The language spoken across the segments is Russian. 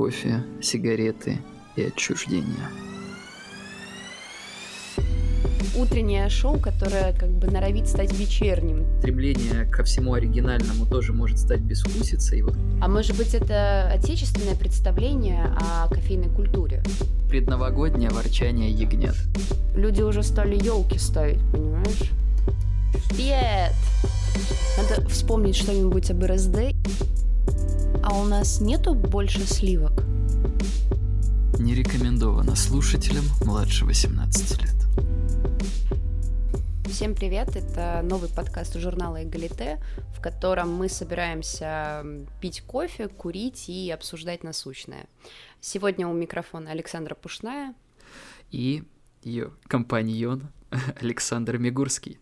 кофе, сигареты и отчуждение. Утреннее шоу, которое как бы норовит стать вечерним. Стремление ко всему оригинальному тоже может стать безвкусицей. Вот. А может быть это отечественное представление о кофейной культуре? Предновогоднее ворчание ягнят. Люди уже стали елки ставить, понимаешь? Привет! Надо вспомнить что-нибудь об РСД. А у нас нету больше сливок? Не рекомендовано слушателям младше 18 лет. Всем привет, это новый подкаст журнала «Эгалите», в котором мы собираемся пить кофе, курить и обсуждать насущное. Сегодня у микрофона Александра Пушная и ее компаньон Александр Мигурский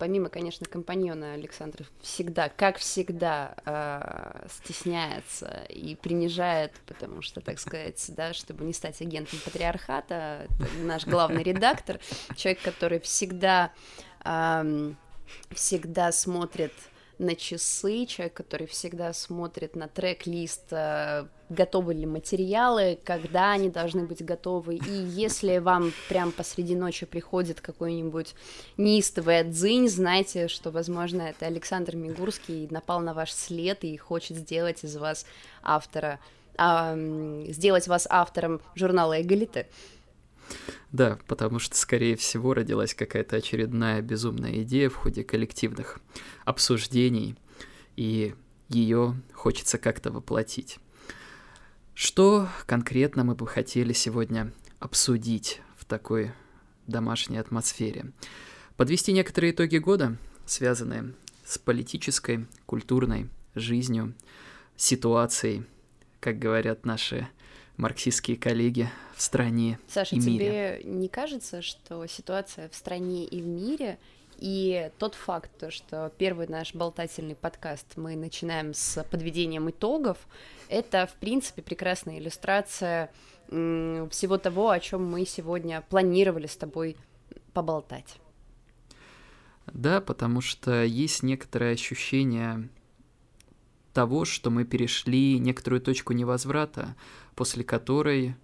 помимо, конечно, компаньона Александр всегда, как всегда, э, стесняется и принижает, потому что, так сказать, да, чтобы не стать агентом патриархата, наш главный редактор, человек, который всегда, э, всегда смотрит на часы, человек, который всегда смотрит на трек-лист, э, готовы ли материалы, когда они должны быть готовы, и если вам прям посреди ночи приходит какой-нибудь неистовый отзынь, знайте, что, возможно, это Александр Мигурский напал на ваш след и хочет сделать из вас автора, а, сделать вас автором журнала «Эгалите». Да, потому что, скорее всего, родилась какая-то очередная безумная идея в ходе коллективных обсуждений, и ее хочется как-то воплотить. Что конкретно мы бы хотели сегодня обсудить в такой домашней атмосфере? Подвести некоторые итоги года, связанные с политической, культурной жизнью, ситуацией, как говорят наши марксистские коллеги в стране Саша, и мире. тебе не кажется, что ситуация в стране и в мире и тот факт, что первый наш болтательный подкаст мы начинаем с подведением итогов, это, в принципе, прекрасная иллюстрация всего того, о чем мы сегодня планировали с тобой поболтать. Да, потому что есть некоторое ощущение того, что мы перешли некоторую точку невозврата, после которой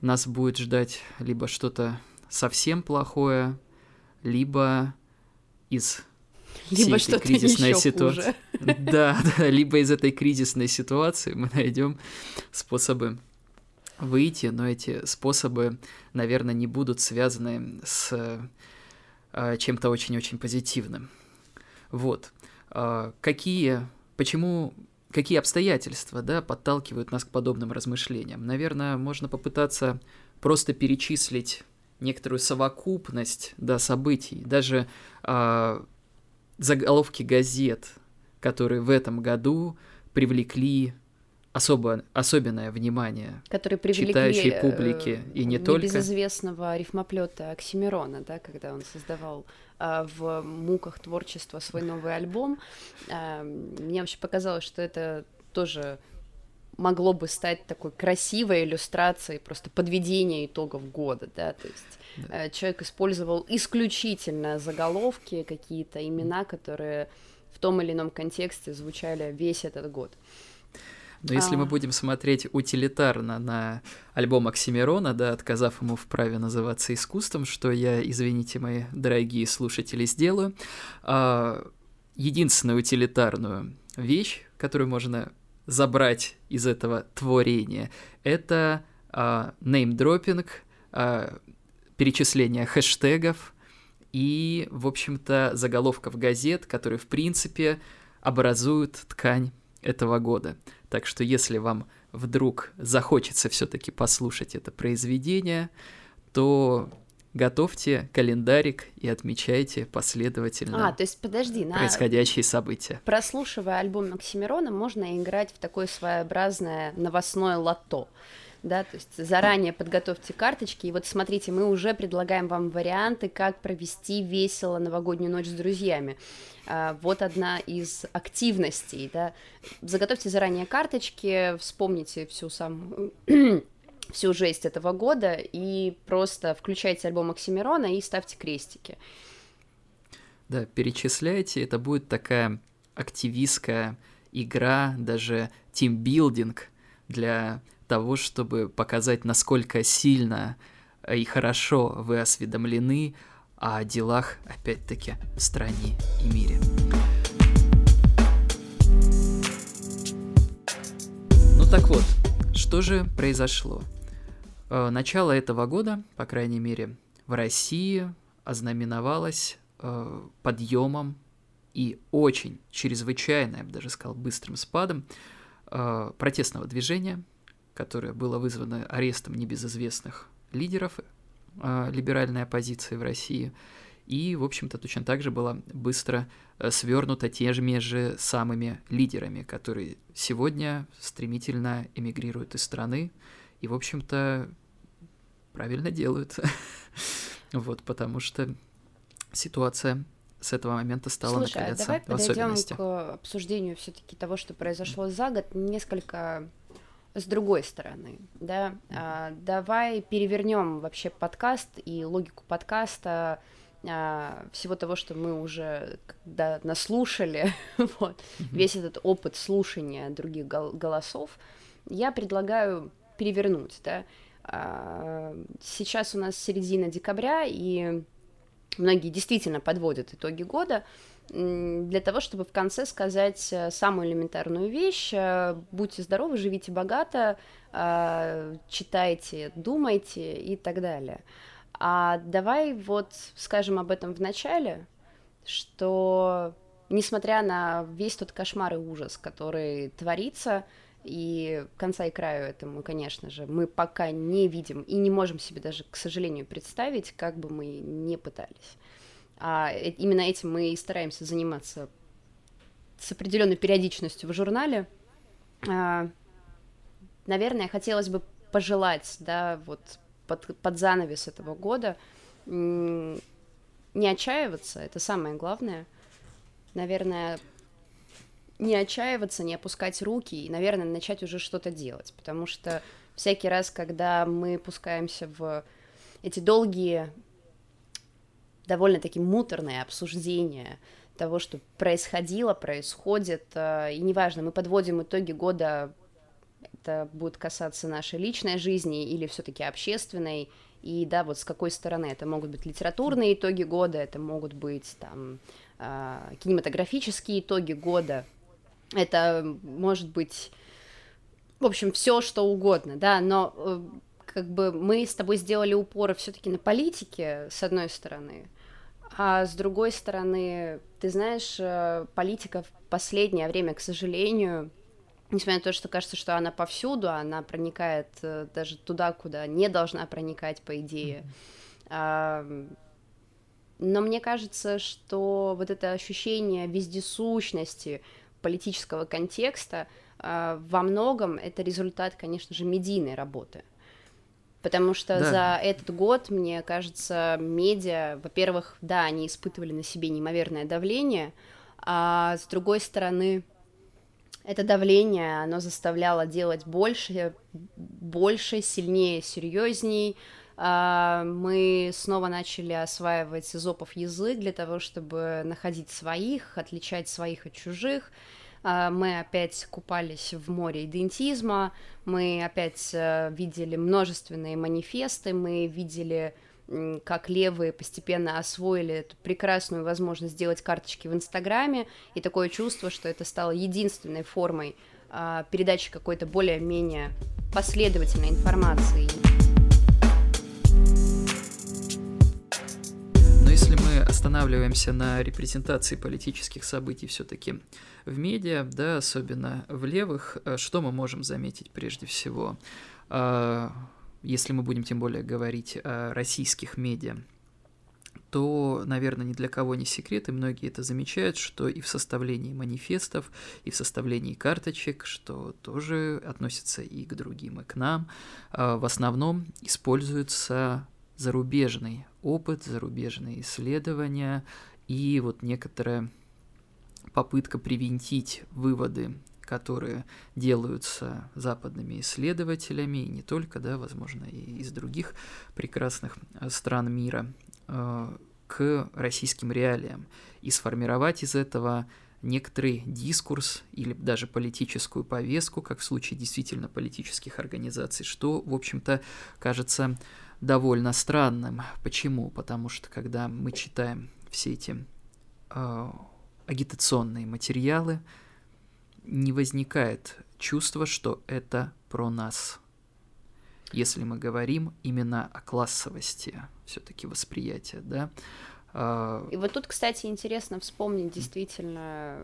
нас будет ждать либо что-то совсем плохое, либо из либо что-то кризисной ситуации. Да, да, либо из этой кризисной ситуации мы найдем способы выйти, но эти способы, наверное, не будут связаны с э, чем-то очень-очень позитивным. Вот. Э, какие, почему, какие обстоятельства, да, подталкивают нас к подобным размышлениям? Наверное, можно попытаться просто перечислить некоторую совокупность да, событий, даже э, заголовки газет, которые в этом году привлекли особо, особенное внимание которые привлекли читающей э, публики и не только. Небезызвестного рифмоплета Оксимирона, да, когда он создавал э, в муках творчества свой новый альбом. Э, мне вообще показалось, что это тоже могло бы стать такой красивой иллюстрацией просто подведения итогов года, да, то есть да. Э, человек использовал исключительно заголовки, какие-то имена, которые в том или ином контексте звучали весь этот год. Но если а... мы будем смотреть утилитарно на альбом Оксимирона, да, отказав ему в праве называться искусством, что я, извините, мои дорогие слушатели, сделаю, а, единственную утилитарную вещь, которую можно забрать из этого творения, это а, неймдропинг, а, перечисление хэштегов и, в общем-то, заголовков газет, которые, в принципе, образуют ткань этого года. Так что если вам вдруг захочется все-таки послушать это произведение, то готовьте календарик и отмечайте последовательно а, то есть, подожди, на... происходящие события. Прослушивая альбом Оксимирона, можно играть в такое своеобразное новостное лото. Да, то есть заранее подготовьте карточки, и вот смотрите, мы уже предлагаем вам варианты, как провести весело новогоднюю ночь с друзьями. А, вот одна из активностей, да. Заготовьте заранее карточки, вспомните всю самую всю жесть этого года и просто включайте альбом Оксимирона и ставьте крестики. Да, перечисляйте, это будет такая активистская игра, даже тимбилдинг для того, чтобы показать, насколько сильно и хорошо вы осведомлены о делах, опять-таки, в стране и мире. Ну так вот, что же произошло? Э, начало этого года, по крайней мере, в России ознаменовалось э, подъемом и очень чрезвычайно, я бы даже сказал, быстрым спадом э, протестного движения, которое было вызвано арестом небезызвестных лидеров э, либеральной оппозиции в России, и, в общем-то, точно так же была быстро э, свернута теми же самыми лидерами, которые сегодня стремительно эмигрируют из страны и, в общем-то, правильно делают. вот, потому что ситуация с этого момента стала Слушай, накаляться а давай подойдем к обсуждению все-таки того, что произошло за год, несколько с другой стороны, да, а, давай перевернем вообще подкаст и логику подкаста а, всего того, что мы уже когда наслушали, вот, весь этот опыт слушания других гол- голосов, я предлагаю перевернуть, да. А, сейчас у нас середина декабря, и многие действительно подводят итоги года, для того, чтобы в конце сказать э, самую элементарную вещь. Э, будьте здоровы, живите богато, э, читайте, думайте и так далее. А давай вот скажем об этом в начале, что несмотря на весь тот кошмар и ужас, который творится, и конца и краю этому, конечно же, мы пока не видим и не можем себе даже, к сожалению, представить, как бы мы не пытались. А именно этим мы и стараемся заниматься с определенной периодичностью в журнале. А, наверное, хотелось бы пожелать, да, вот под, под занавес этого года не отчаиваться, это самое главное. Наверное, не отчаиваться, не опускать руки и, наверное, начать уже что-то делать, потому что всякий раз, когда мы пускаемся в эти долгие довольно-таки муторное обсуждение того, что происходило, происходит, э, и неважно, мы подводим итоги года, это будет касаться нашей личной жизни или все-таки общественной, и да, вот с какой стороны это могут быть литературные итоги года, это могут быть там э, кинематографические итоги года, это может быть, в общем, все что угодно, да, но э, как бы мы с тобой сделали упоры все-таки на политике, с одной стороны, а с другой стороны, ты знаешь, э, политика в последнее время, к сожалению, несмотря на то, что кажется, что она повсюду, она проникает э, даже туда, куда не должна проникать, по идее. Mm-hmm. Но мне кажется, что вот это ощущение вездесущности политического контекста а, во многом это результат, конечно же, медийной работы. Потому что да. за этот год, мне кажется, медиа, во-первых, да, они испытывали на себе неимоверное давление, а с другой стороны, это давление, оно заставляло делать больше, больше, сильнее, серьезней. А, мы снова начали осваивать изопов язык для того, чтобы находить своих, отличать своих от чужих. А, мы опять купались в море идентизма, мы опять э, видели множественные манифесты, мы видели как левые постепенно освоили эту прекрасную возможность сделать карточки в Инстаграме, и такое чувство, что это стало единственной формой а, передачи какой-то более-менее последовательной информации. Если мы останавливаемся на репрезентации политических событий все-таки в медиа, да, особенно в левых, э, что мы можем заметить прежде всего? А, если мы будем тем более говорить о российских медиа, то, наверное, ни для кого не секрет, и многие это замечают, что и в составлении манифестов, и в составлении карточек, что тоже относится и к другим, и к нам, а, в основном используется зарубежный опыт, зарубежные исследования и вот некоторая попытка привинтить выводы, которые делаются западными исследователями, и не только, да, возможно, и из других прекрасных э, стран мира, э, к российским реалиям, и сформировать из этого некоторый дискурс или даже политическую повестку, как в случае действительно политических организаций, что, в общем-то, кажется довольно странным. Почему? Потому что когда мы читаем все эти э, агитационные материалы, не возникает чувства, что это про нас. Если мы говорим именно о классовости все-таки восприятия, да, а, и вот тут, кстати, интересно вспомнить действительно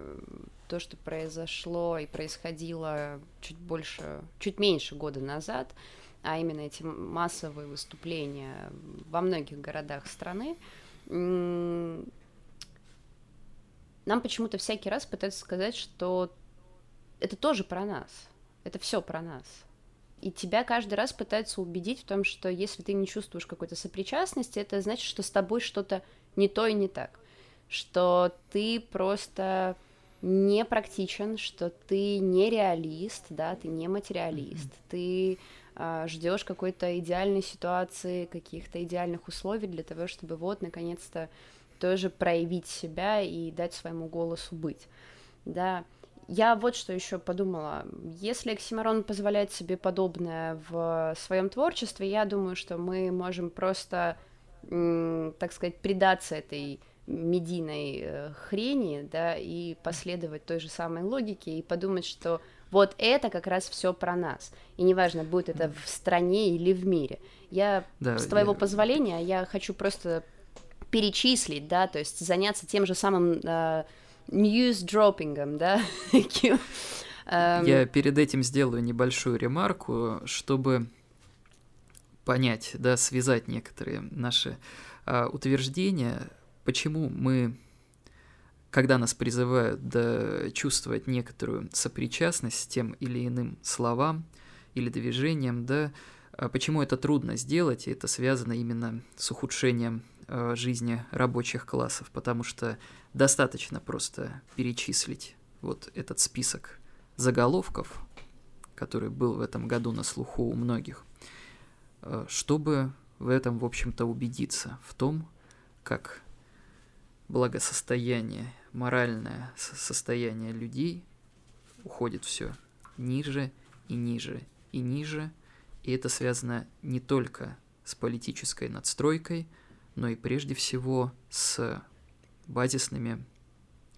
то, что произошло и происходило чуть больше, чуть меньше года назад, а именно эти массовые выступления во многих городах страны. Нам почему-то всякий раз пытаются сказать, что это тоже про нас, это все про нас. И тебя каждый раз пытаются убедить в том, что если ты не чувствуешь какой-то сопричастности, это значит, что с тобой что-то не то и не так, что ты просто не практичен, что ты не реалист, да, ты не материалист, mm-hmm. ты ждешь какой-то идеальной ситуации, каких-то идеальных условий для того, чтобы вот наконец-то тоже проявить себя и дать своему голосу быть, да. Я вот что еще подумала. Если Оксимирон позволяет себе подобное в своем творчестве, я думаю, что мы можем просто так сказать, предаться этой медийной э, хрени, да, и последовать той же самой логике и подумать, что вот это как раз все про нас. И неважно, будет это в стране или в мире. Я, да, с твоего я... позволения, я хочу просто перечислить, да, то есть заняться тем же самым uh, news-дроппингом, да. я перед этим сделаю небольшую ремарку, чтобы понять, да, связать некоторые наши а, утверждения, почему мы, когда нас призывают да, чувствовать некоторую сопричастность тем или иным словам или движениям, да, а почему это трудно сделать, и это связано именно с ухудшением а, жизни рабочих классов, потому что достаточно просто перечислить вот этот список заголовков, который был в этом году на слуху у многих, Э, чтобы в этом, в общем-то, убедиться, в том, как благосостояние, моральное состояние людей уходит все ниже и ниже и ниже, и это связано не только с политической надстройкой, но и прежде всего с базисными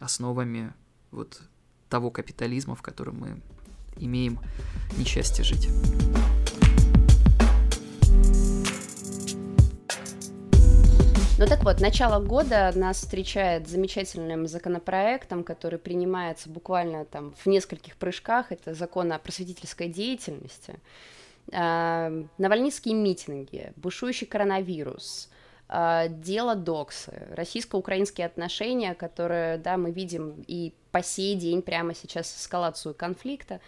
основами вот того капитализма, в котором мы имеем несчастье жить. Ну так вот, начало года нас встречает замечательным законопроектом, который принимается буквально там в нескольких прыжках. Это закон о просветительской деятельности. Э, Навальнистские митинги, бушующий коронавирус, э, дело Доксы, российско-украинские отношения, которые, да, мы видим и по сей день прямо сейчас эскалацию конфликта.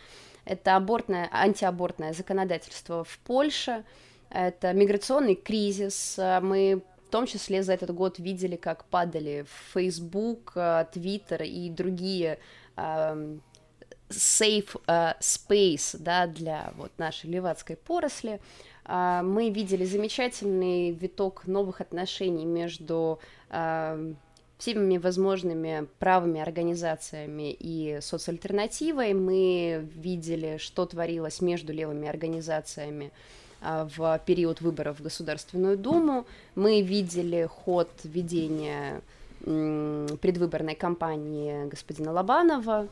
Это абортное, антиабортное законодательство в Польше, это миграционный кризис. Мы в том числе за этот год видели, как падали Facebook, э, Twitter и другие uh, safe uh, space да, для вот нашей левацкой поросли. Uh, мы видели замечательный виток новых отношений между uh, всеми возможными правыми организациями и соцальтернативой. Мы видели, что творилось между левыми организациями в период выборов в Государственную Думу. Мы видели ход ведения предвыборной кампании господина Лобанова.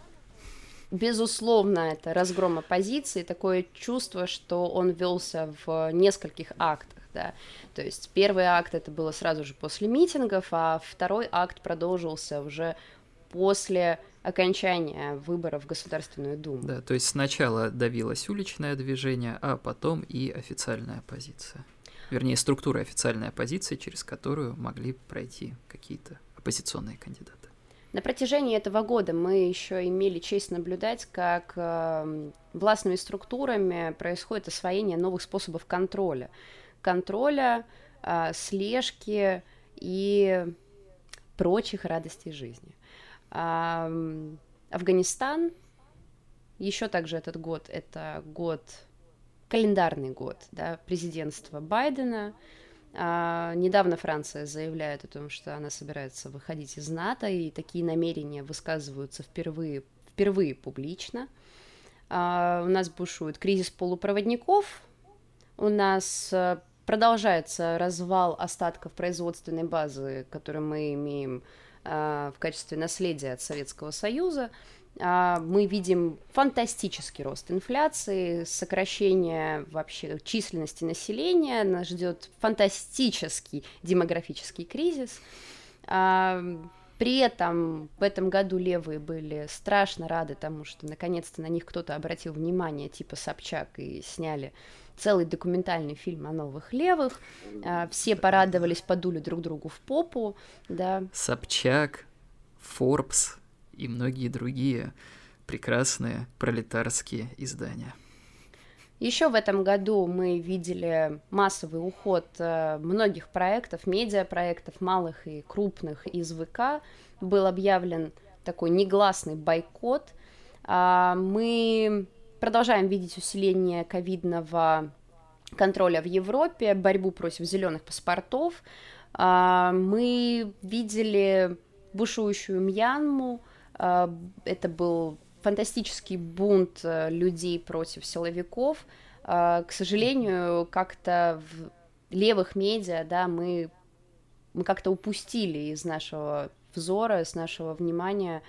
Безусловно, это разгром оппозиции, такое чувство, что он велся в нескольких актах. Да. То есть первый акт это было сразу же после митингов, а второй акт продолжился уже после окончания выборов в Государственную Думу. Да, то есть сначала давилось уличное движение, а потом и официальная оппозиция. Вернее, структура официальной оппозиции, через которую могли пройти какие-то оппозиционные кандидаты. На протяжении этого года мы еще имели честь наблюдать, как э, властными структурами происходит освоение новых способов контроля. Контроля, э, слежки и прочих радостей жизни. Афганистан, еще также этот год, это год, календарный год, да, президентства Байдена, А, недавно Франция заявляет о том, что она собирается выходить из НАТО, и такие намерения высказываются впервые, впервые публично. А, у нас бушует кризис полупроводников, у нас э, продолжается развал остатков производственной базы, которую мы имеем в качестве наследия от Советского Союза. А, мы видим фантастический рост инфляции, сокращение вообще численности населения, нас ждет фантастический демографический кризис. При этом в этом году левые были страшно рады тому, что наконец-то на них кто-то обратил внимание, типа Собчак, и сняли целый документальный фильм о новых левых. А, все порадовались, подули друг другу в попу, да. Собчак, Forbes, и многие другие прекрасные пролетарские издания. Еще в этом году мы видели массовый уход э, многих проектов, медиапроектов, малых и крупных из ВК. Был объявлен такой негласный бойкот. А, мы продолжаем видеть усиление ковидного контроля в Европе, борьбу против зеленых паспортов. А, мы видели бушующую Мьянму, а, это был фантастический бунт э, людей против силовиков. А, к сожалению, как-то в левых медиа, да, мы, мы как-то упустили из нашего взора, из нашего внимания,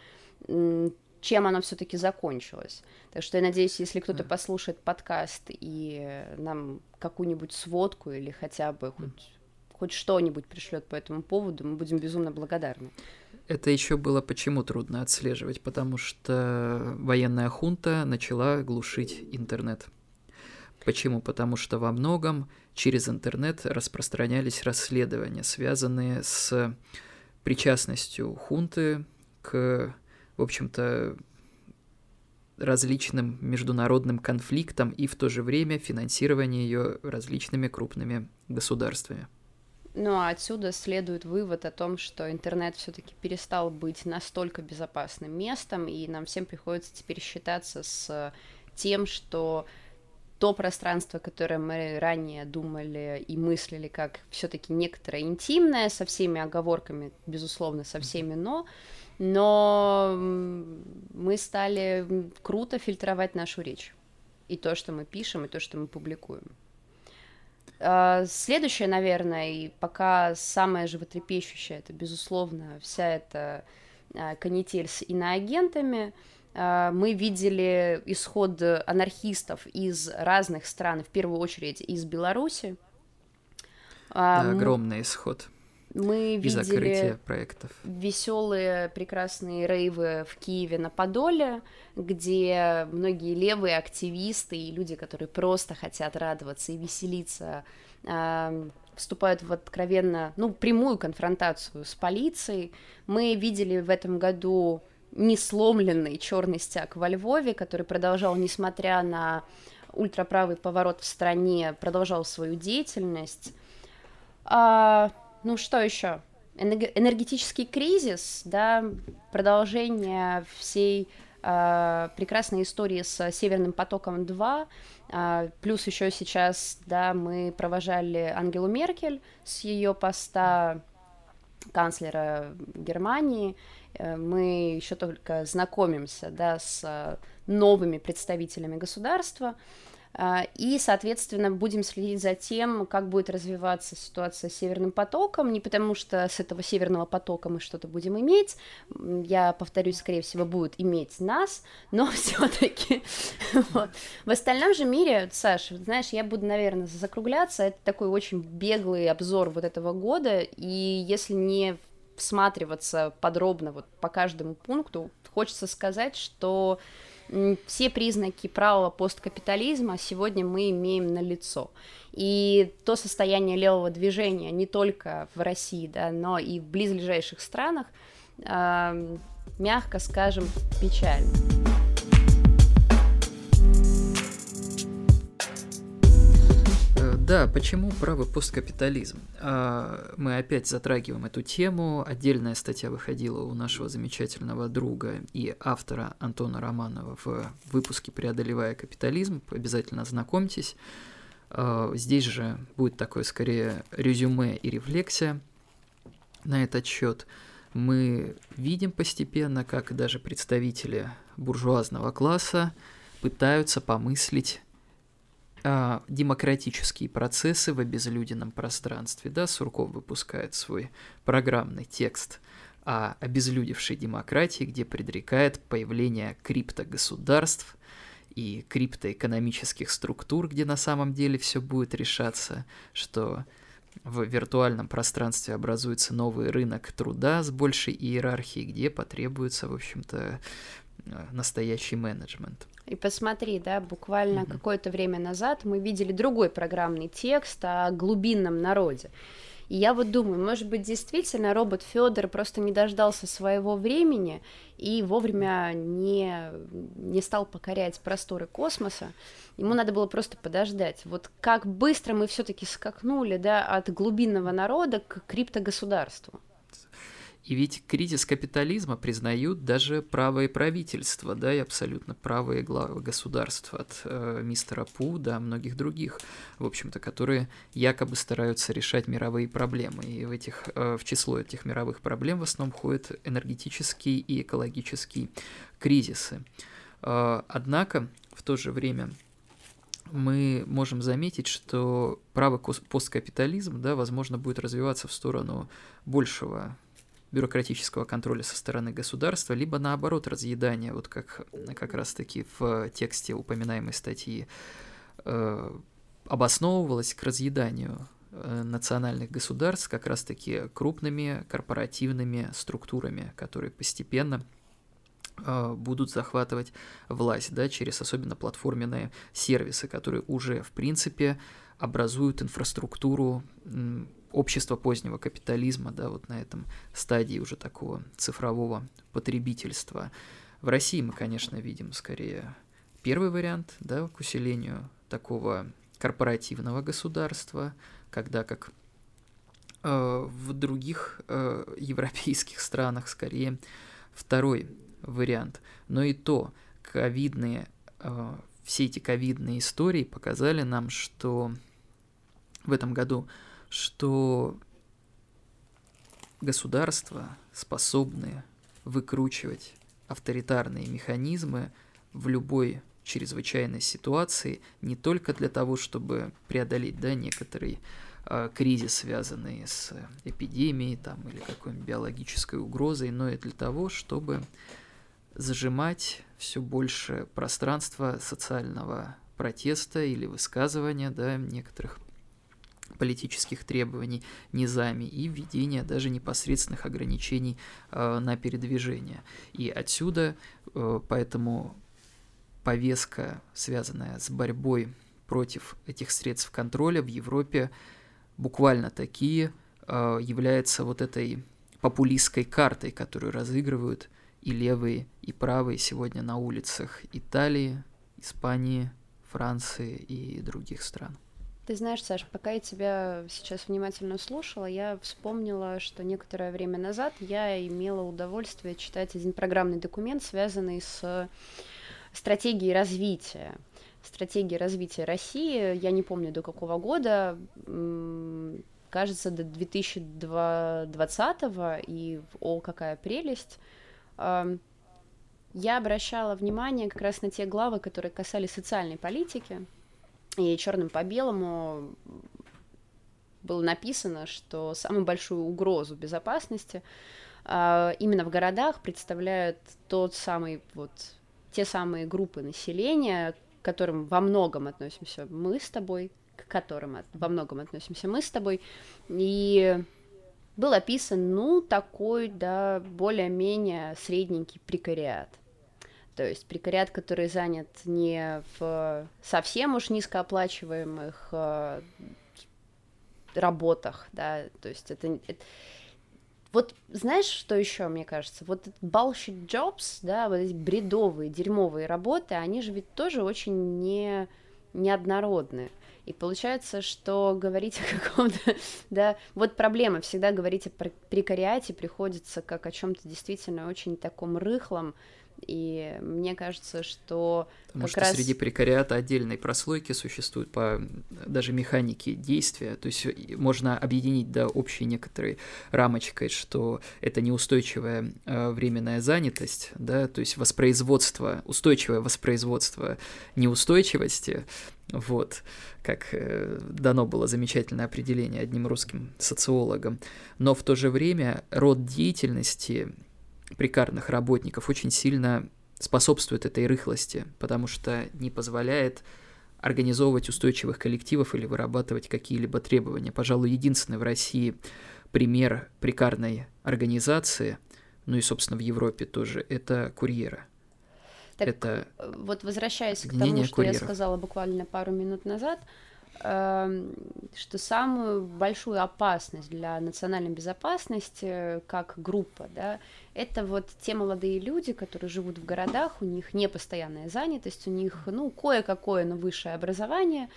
чем оно все-таки закончилось. Так что я надеюсь, если кто-то послушает подкаст и нам какую-нибудь сводку или хотя бы хоть, хоть что-нибудь пришлет по этому поводу, мы будем безумно благодарны. Это еще было почему трудно отслеживать, потому что военная хунта начала глушить интернет. Почему? Потому что во многом через интернет распространялись расследования, связанные с причастностью хунты к, в общем-то, различным международным конфликтам и в то же время финансирование ее различными крупными государствами. Ну а отсюда следует вывод о том, что интернет все-таки перестал быть настолько безопасным местом, и нам всем приходится теперь считаться с тем, что то пространство, которое мы ранее думали и мыслили как все-таки некоторое интимное, со всеми оговорками, безусловно, со всеми но, но мы стали круто фильтровать нашу речь. И то, что мы пишем, и то, что мы публикуем. А, следующее, наверное, и пока самое животрепещущее, это, безусловно, вся эта а, канитель с иноагентами. А, мы видели исход анархистов из разных стран, в первую очередь из Беларуси. Да, огромный исход мы видели проектов. веселые, прекрасные рейвы в Киеве на Подоле, где многие левые активисты и люди, которые просто хотят радоваться и веселиться, вступают в откровенно, ну, прямую конфронтацию с полицией. Мы видели в этом году несломленный черный стяг во Львове, который продолжал, несмотря на ультраправый поворот в стране, продолжал свою деятельность. А, ну что еще? Энергетический кризис, да, продолжение всей э, прекрасной истории с Северным потоком 2, э, а, плюс еще сейчас, да, мы провожали Ангелу Меркель с ее поста канцлера Германии, э, мы еще только знакомимся, да, с новыми представителями государства, а, и, соответственно, будем следить за тем, как будет развиваться ситуация с Северным потоком, не потому что с этого Северного потока мы что-то будем иметь, я повторюсь, скорее всего, будет иметь нас, но все-таки вот. в остальном же мире, Саш, знаешь, я буду, наверное, закругляться, это такой очень беглый обзор вот этого года, и если не всматриваться подробно вот по каждому пункту, хочется сказать, что все признаки правого посткапитализма сегодня мы имеем на лицо. И то состояние левого движения не только в России, да, но и в близлежащих странах, э, мягко скажем, печально. Да, почему правый посткапитализм? А, мы опять затрагиваем эту тему. Отдельная статья выходила у нашего замечательного друга и автора Антона Романова в выпуске «Преодолевая капитализм». Обязательно знакомьтесь. А, здесь же будет такое скорее резюме и рефлексия на этот счет. Мы видим постепенно, как даже представители буржуазного класса пытаются помыслить а, демократические процессы в обезлюденном пространстве. Да, Сурков выпускает свой программный текст о обезлюдевшей демократии, где предрекает появление криптогосударств и криптоэкономических структур, где на самом деле все будет решаться, что в виртуальном пространстве образуется новый рынок труда с большей иерархией, где потребуется, в общем-то, э, настоящий менеджмент. И посмотри, да, буквально mm-hmm. какое-то время назад мы видели другой программный текст о глубинном народе. И я вот думаю, может быть, действительно робот Федор просто не дождался своего времени и вовремя не, не стал покорять просторы космоса. Ему надо было просто подождать. Вот как быстро мы все-таки скакнули да, от глубинного народа к криптогосударству. И ведь кризис капитализма признают даже правые правительства, да, и абсолютно правые главы государства от э, мистера Пу до многих других, в общем-то, которые якобы стараются решать мировые проблемы. И в, этих, э, в число этих мировых проблем в основном входят энергетические и экологические кризисы. Э, однако, в то же время мы можем заметить, что правый посткапитализм, да, возможно, будет развиваться в сторону большего бюрократического контроля со стороны государства, либо наоборот разъедания, вот как как раз-таки в тексте упоминаемой статьи э, обосновывалось к разъеданию э, национальных государств как раз-таки крупными корпоративными структурами, которые постепенно э, будут захватывать власть, да, через особенно платформенные сервисы, которые уже, в принципе, образуют инфраструктуру общество позднего капитализма, да, вот на этом стадии уже такого цифрового потребительства. В России мы, конечно, видим скорее первый вариант, да, к усилению такого корпоративного государства, когда как э, в других э, европейских странах скорее второй вариант. Но и то, ковидные, э, все эти ковидные истории показали нам, что в этом году что государства способны выкручивать авторитарные механизмы в любой чрезвычайной ситуации не только для того, чтобы преодолеть да, некоторый э, кризис, связанный с эпидемией там, или какой-нибудь биологической угрозой, но и для того, чтобы зажимать все больше пространства социального протеста или высказывания да, некоторых политических требований низами и введение даже непосредственных ограничений э, на передвижение. И отсюда э, поэтому повестка, связанная с борьбой против этих средств контроля в Европе, буквально такие э, является вот этой популистской картой, которую разыгрывают и левые, и правые сегодня на улицах Италии, Испании, Франции и других стран. Ты знаешь, Саш, пока я тебя сейчас внимательно слушала, я вспомнила, что некоторое время назад я имела удовольствие читать один программный документ, связанный с стратегией развития. Стратегия развития России, я не помню до какого года, кажется, до 2020 и о, какая прелесть. Я обращала внимание как раз на те главы, которые касались социальной политики, и черным по белому было написано, что самую большую угрозу безопасности э, именно в городах представляют тот самый вот те самые группы населения, к которым во многом относимся мы с тобой, к которым от, во многом относимся мы с тобой, и был описан, ну, такой, да, более-менее средненький прекариат – то есть прекариат, который занят не в совсем уж низкооплачиваемых э, работах, да, то есть это, это... Вот знаешь, что еще, мне кажется? Вот bullshit jobs, да, вот эти бредовые, дерьмовые работы, они же ведь тоже очень не, неоднородные. И получается, что говорить о каком-то, да, вот проблема, всегда говорить о прекариате приходится как о чем-то действительно очень таком рыхлом, И мне кажется, что Потому как что раз... среди прекариата отдельной прослойки существуют по даже механике действия. То есть можно объединить до общей некоторой рамочкой, что это неустойчивая э, временная занятость, да, то есть воспроизводство, устойчивое воспроизводство неустойчивости, вот, как э, дано было замечательное определение одним русским социологом. Но в то же время род деятельности прикарных работников очень сильно способствует этой рыхлости, потому что не позволяет организовывать устойчивых коллективов или вырабатывать какие-либо требования. Пожалуй, единственный в России пример прикарной организации, ну и, собственно, в Европе тоже, это курьеры. Так, это вот возвращаясь к тому, что курьеров. я сказала буквально пару минут назад, Эм, что самую большую опасность для национальной безопасности как группа, да, это вот те молодые люди, которые живут в городах, у них не постоянная занятость, у них, ну, кое-какое, но высшее образование,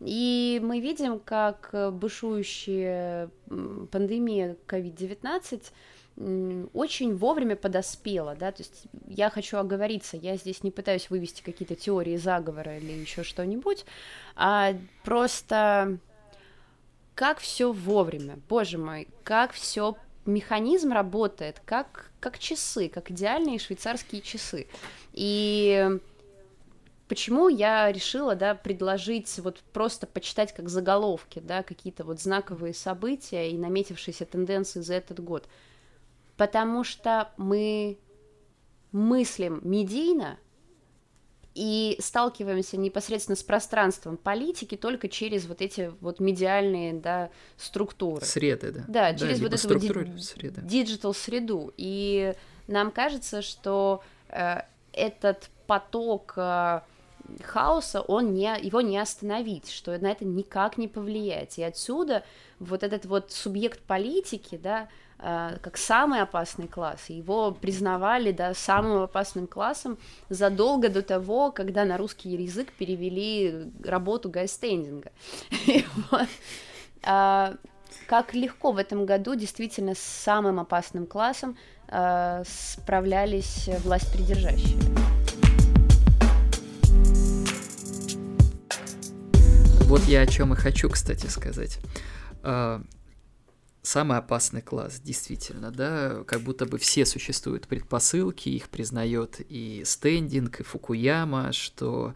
и мы видим, как бушующая пандемия COVID-19 очень вовремя подоспела, да, то есть я хочу оговориться, я здесь не пытаюсь вывести какие-то теории заговора или еще что-нибудь, а просто как все вовремя, боже мой, как все механизм работает, как, как часы, как идеальные швейцарские часы. И почему я решила, да, предложить вот просто почитать как заголовки, да, какие-то вот знаковые события и наметившиеся тенденции за этот год – потому что мы мыслим медийно и сталкиваемся непосредственно с пространством политики только через вот эти вот медиальные да, структуры. Среды, да. Да, через да, вот эту вот среды. digital среду. И нам кажется, что э, этот поток э, хаоса, он не, его не остановить, что на это никак не повлиять. И отсюда вот этот вот субъект политики, да, Э, как самый опасный класс. Его признавали да, самым опасным классом задолго до того, когда на русский язык перевели работу гайстендинга. А, как легко в этом году действительно с самым опасным классом э, справлялись власть придержащие. Вот я о чем и хочу, кстати, сказать. Самый опасный класс, действительно, да, как будто бы все существуют предпосылки, их признает и стендинг, и Фукуяма, что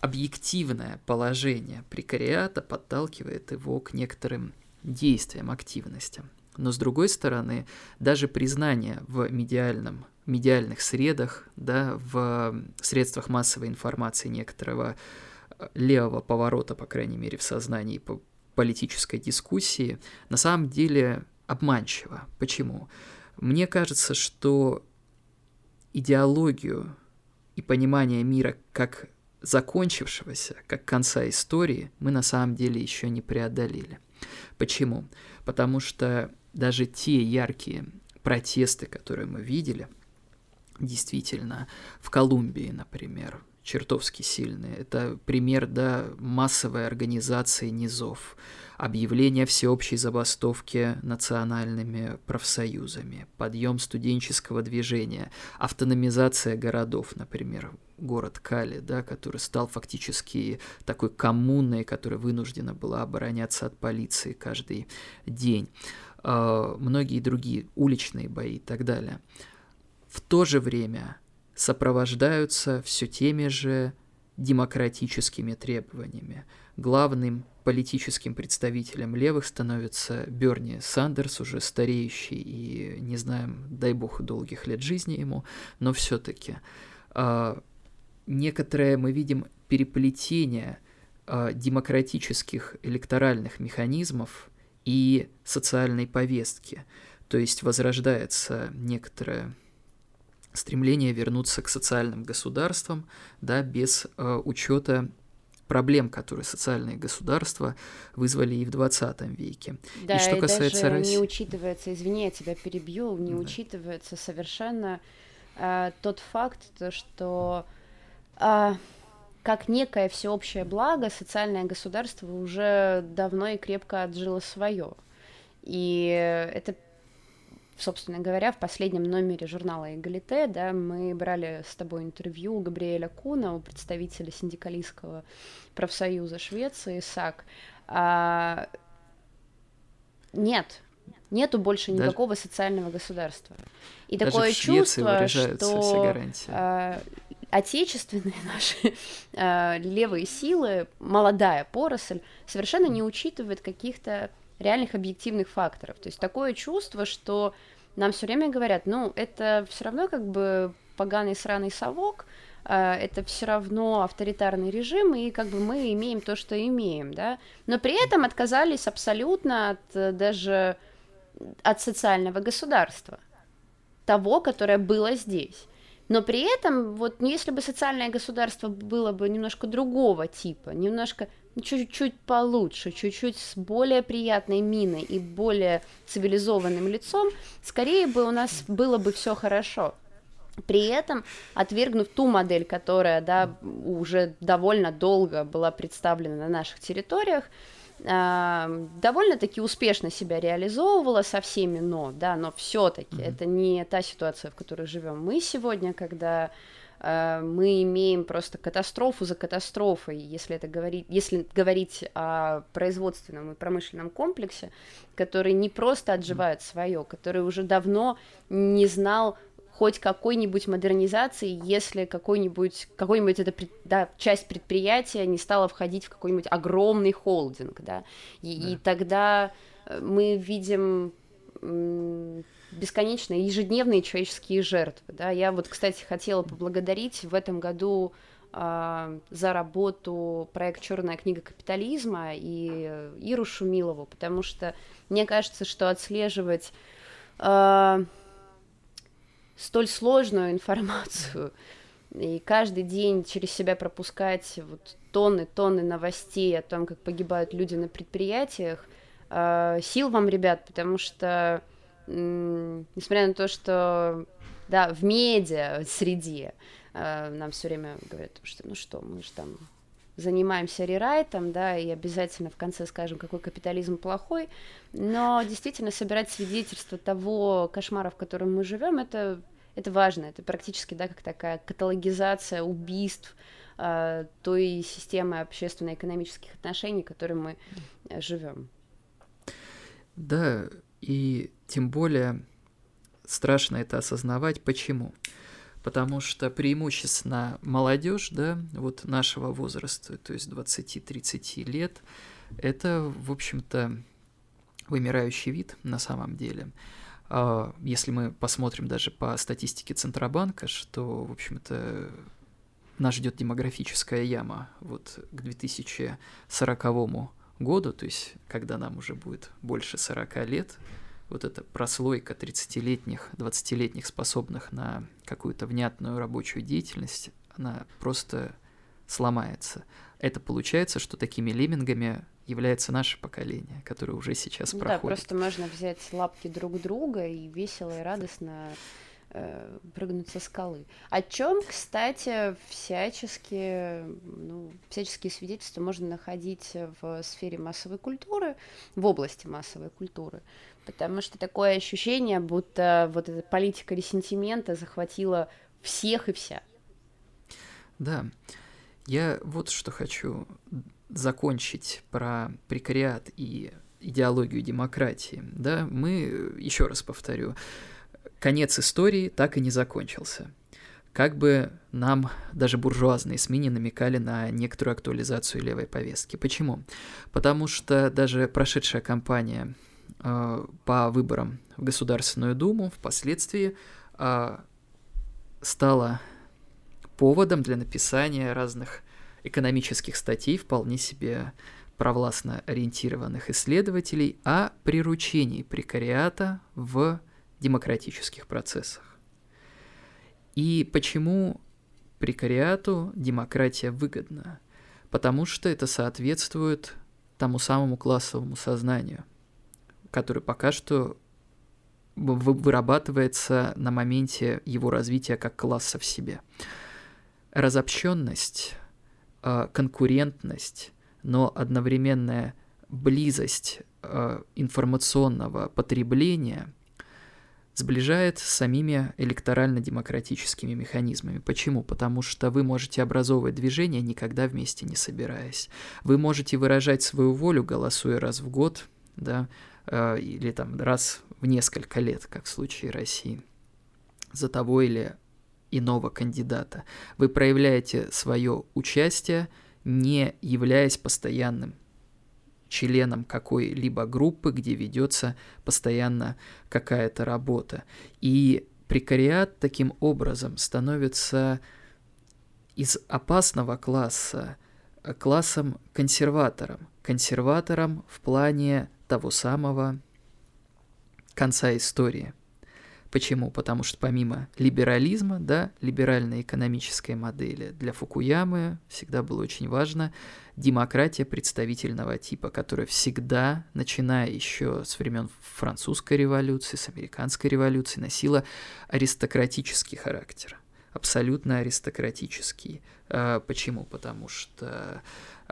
объективное положение прекариата подталкивает его к некоторым действиям, активностям. Но с другой стороны, даже признание в медиальном, медиальных средах, да, в средствах массовой информации некоторого э, левого поворота, по крайней мере, в сознании политической дискуссии на самом деле обманчиво. Почему? Мне кажется, что идеологию и понимание мира как закончившегося, как конца истории, мы на самом деле еще не преодолели. Почему? Потому что даже те яркие протесты, которые мы видели, действительно, в Колумбии, например, чертовски сильные. Это пример да, массовой организации низов, объявление всеобщей забастовки национальными профсоюзами, подъем студенческого движения, автономизация городов, например, город Кали, да, который стал фактически такой коммуной, которая вынуждена была обороняться от полиции каждый день, э, многие другие уличные бои и так далее. В то же время сопровождаются все теми же демократическими требованиями. Главным политическим представителем левых становится Берни Сандерс, уже стареющий и не знаем, дай бог, долгих лет жизни ему, но все-таки э, а, некоторое мы видим переплетение э, демократических электоральных механизмов и социальной повестки. То есть возрождается некоторое стремление вернуться к социальным государствам, да, без э, учета проблем, которые социальные государства вызвали и в 20 веке. Да, и что и касается даже России... не учитывается, извини, я тебя перебью, не да. учитывается совершенно э, тот факт, то, что э, как некое всеобщее благо социальное государство уже давно и крепко отжило свое. И это собственно говоря, в последнем номере журнала «Эгалите», да, мы брали с тобой интервью у Габриэля Куна, у представителя синдикалистского профсоюза Швеции, САК. А... Нет, нету больше никакого Даже... социального государства. И Даже такое чувство, что э, отечественные наши э, левые силы, молодая поросль, совершенно не учитывает каких-то реальных объективных факторов. То есть такое чувство, что нам все время говорят, ну, это все равно как бы поганый сраный совок, э, это все равно авторитарный режим, и как бы мы имеем то, что имеем, да, но при этом отказались абсолютно от э, даже от социального государства, того, которое было здесь. Но при этом, вот если бы социальное государство было бы немножко другого типа, немножко чуть-чуть получше, чуть-чуть с более приятной миной и более цивилизованным лицом, скорее бы у нас было бы все хорошо. При этом, отвергнув ту модель, которая да, уже довольно долго была представлена на наших территориях, э, довольно-таки успешно себя реализовывала со всеми но, да, но все-таки mm-hmm. это не та ситуация, в которой живем мы сегодня, когда мы имеем просто катастрофу за катастрофой, если это говорить, если говорить о производственном и промышленном комплексе, который не просто отживает свое, который уже давно не знал хоть какой-нибудь модернизации, если какой-нибудь, какой-нибудь это, да, часть предприятия не стала входить в какой-нибудь огромный холдинг, да, и, да. и тогда э, мы видим бесконечные ежедневные человеческие жертвы. Да? Я вот, кстати, хотела поблагодарить в этом году э, за работу проект Черная книга капитализма и Иру Шумилову, потому что мне кажется, что отслеживать э, столь сложную информацию и каждый день через себя пропускать вот тонны, тонны новостей о том, как погибают люди на предприятиях, э, сил вам, ребят, потому что несмотря на то, что да, в медиа среде э, нам все время говорят, что ну что, мы же там занимаемся рерайтом, да, и обязательно в конце скажем, какой капитализм плохой, но действительно собирать свидетельства того кошмара, в котором мы живем, это, это важно, это практически, да, как такая каталогизация убийств э, той системы общественно-экономических отношений, в которой мы э, живем. Да, и тем более страшно это осознавать. Почему? Потому что преимущественно молодежь, да, вот нашего возраста, то есть 20-30 лет, это, в общем-то, вымирающий вид на самом деле. А, если мы посмотрим даже по статистике Центробанка, что, в общем-то, нас ждет демографическая яма вот к 2040 году, то есть когда нам уже будет больше 40 лет, вот эта прослойка 30-летних, 20-летних, способных на какую-то внятную рабочую деятельность, она просто сломается. Это получается, что такими леммингами является наше поколение, которое уже сейчас ну проходит. Да, просто можно взять лапки друг друга и весело и радостно прыгнуть со скалы. О чем, кстати, всячески, ну, всяческие свидетельства можно находить в сфере массовой культуры, в области массовой культуры, потому что такое ощущение, будто вот эта политика ресентимента захватила всех и вся. Да, я вот что хочу закончить про прекариат и идеологию демократии. Да, мы, еще раз повторю, конец истории так и не закончился. Как бы нам даже буржуазные СМИ не намекали на некоторую актуализацию левой повестки. Почему? Потому что даже прошедшая кампания э, по выборам в Государственную Думу впоследствии э, стала поводом для написания разных экономических статей, вполне себе провластно ориентированных исследователей о приручении прекариата в демократических процессах. И почему прекариату демократия выгодна? Потому что это соответствует тому самому классовому сознанию, который пока что вырабатывается на моменте его развития как класса в себе. Разобщенность, а, конкурентность, но одновременная близость а, информационного потребления – сближает с самими электорально-демократическими механизмами. Почему? Потому что вы можете образовывать движение, никогда вместе не собираясь. Вы можете выражать свою волю, голосуя раз в год, да, э, или там раз в несколько лет, как в случае России, за того или иного кандидата. Вы проявляете свое участие, не являясь постоянным членом какой-либо группы, где ведется постоянно какая-то работа. И прекариат таким образом становится из опасного класса классом консерватором. Консерватором в плане того самого конца истории – Почему? Потому что помимо либерализма, да, либеральной экономической модели, для Фукуямы всегда было очень важно демократия представительного типа, которая всегда, начиная еще с времен французской революции, с американской революции, носила аристократический характер, абсолютно аристократический. А, почему? Потому что